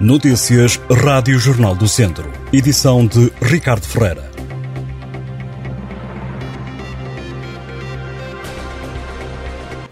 Notícias Rádio Jornal do Centro. Edição de Ricardo Ferreira.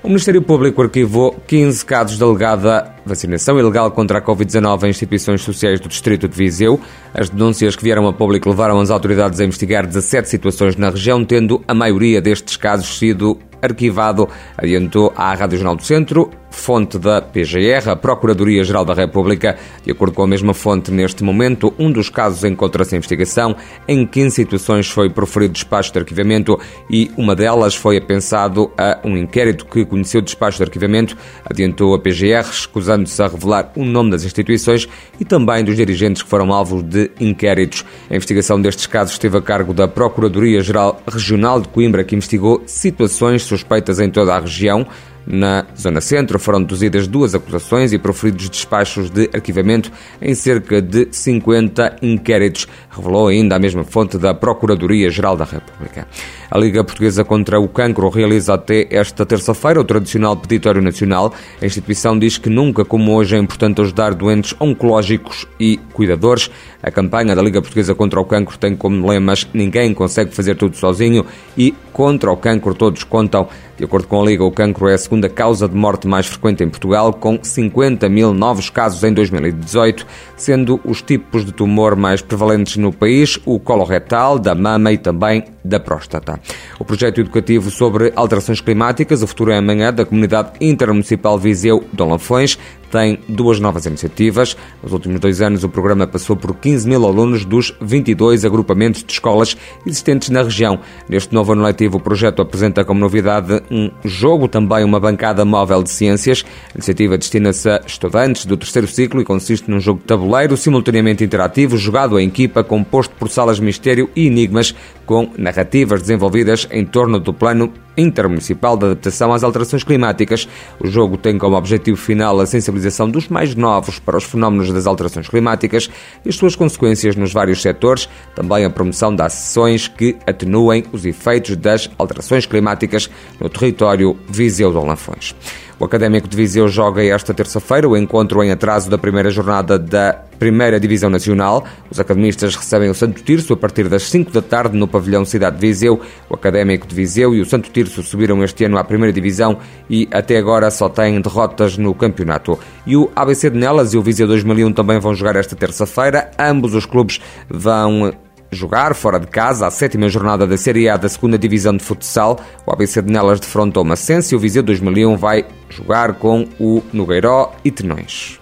O Ministério Público arquivou 15 casos de alegada vacinação ilegal contra a Covid-19 em instituições sociais do Distrito de Viseu. As denúncias que vieram a público levaram as autoridades a investigar 17 situações na região, tendo a maioria destes casos sido arquivado, adiantou à Rádio Jornal do Centro, fonte da PGR, a Procuradoria-Geral da República. De acordo com a mesma fonte, neste momento, um dos casos encontra-se em investigação. Em 15 situações foi proferido despacho de arquivamento e uma delas foi apensado a um inquérito que conheceu despacho de arquivamento, adiantou a PGR, escusando-se a revelar o nome das instituições e também dos dirigentes que foram alvos de inquéritos. A investigação destes casos esteve a cargo da Procuradoria-Geral Regional de Coimbra, que investigou situações suspeitas em toda a região. Na Zona Centro foram deduzidas duas acusações e proferidos despachos de arquivamento em cerca de 50 inquéritos, revelou ainda a mesma fonte da Procuradoria-Geral da República. A Liga Portuguesa contra o Cancro realiza até esta terça-feira o tradicional peditório nacional. A instituição diz que nunca como hoje é importante ajudar doentes oncológicos e cuidadores. A campanha da Liga Portuguesa contra o Cancro tem como lemas Ninguém consegue fazer tudo sozinho e Contra o Cancro todos contam. De acordo com a Liga, o cancro é a segunda causa de morte mais frequente em Portugal, com 50 mil novos casos em 2018, sendo os tipos de tumor mais prevalentes no país o coloretal, da mama e também da próstata. O projeto educativo sobre alterações climáticas, o futuro é amanhã, da Comunidade Intermunicipal Viseu Dom Lafões, tem duas novas iniciativas. Nos últimos dois anos, o programa passou por 15 mil alunos dos 22 agrupamentos de escolas existentes na região. Neste novo ano letivo, o projeto apresenta como novidade um jogo, também uma bancada móvel de ciências. A iniciativa destina-se a estudantes do terceiro ciclo e consiste num jogo de tabuleiro simultaneamente interativo, jogado em equipa, composto por salas mistério e enigmas, com narrativas desenvolvidas em torno do plano intermunicipal de adaptação às alterações climáticas. O jogo tem como objetivo final a sensibilização dos mais novos para os fenómenos das alterações climáticas e as suas consequências nos vários setores, também a promoção de ações que atenuem os efeitos das alterações climáticas no território Viseu de Lafões. O Académico de Viseu joga esta terça-feira o encontro em atraso da primeira jornada da Primeira Divisão Nacional. Os academistas recebem o Santo Tirso a partir das 5 da tarde no pavilhão Cidade de Viseu. O Académico de Viseu e o Santo Tirso subiram este ano à Primeira Divisão e até agora só têm derrotas no campeonato. E o ABC de Nelas e o Viseu 2001 também vão jogar esta terça-feira. Ambos os clubes vão jogar fora de casa a sétima jornada da Série A da segunda Divisão de Futsal. O ABC de Nelas defrontou Macense e o Viseu 2001 vai jogar com o Nogueiró e Tenões.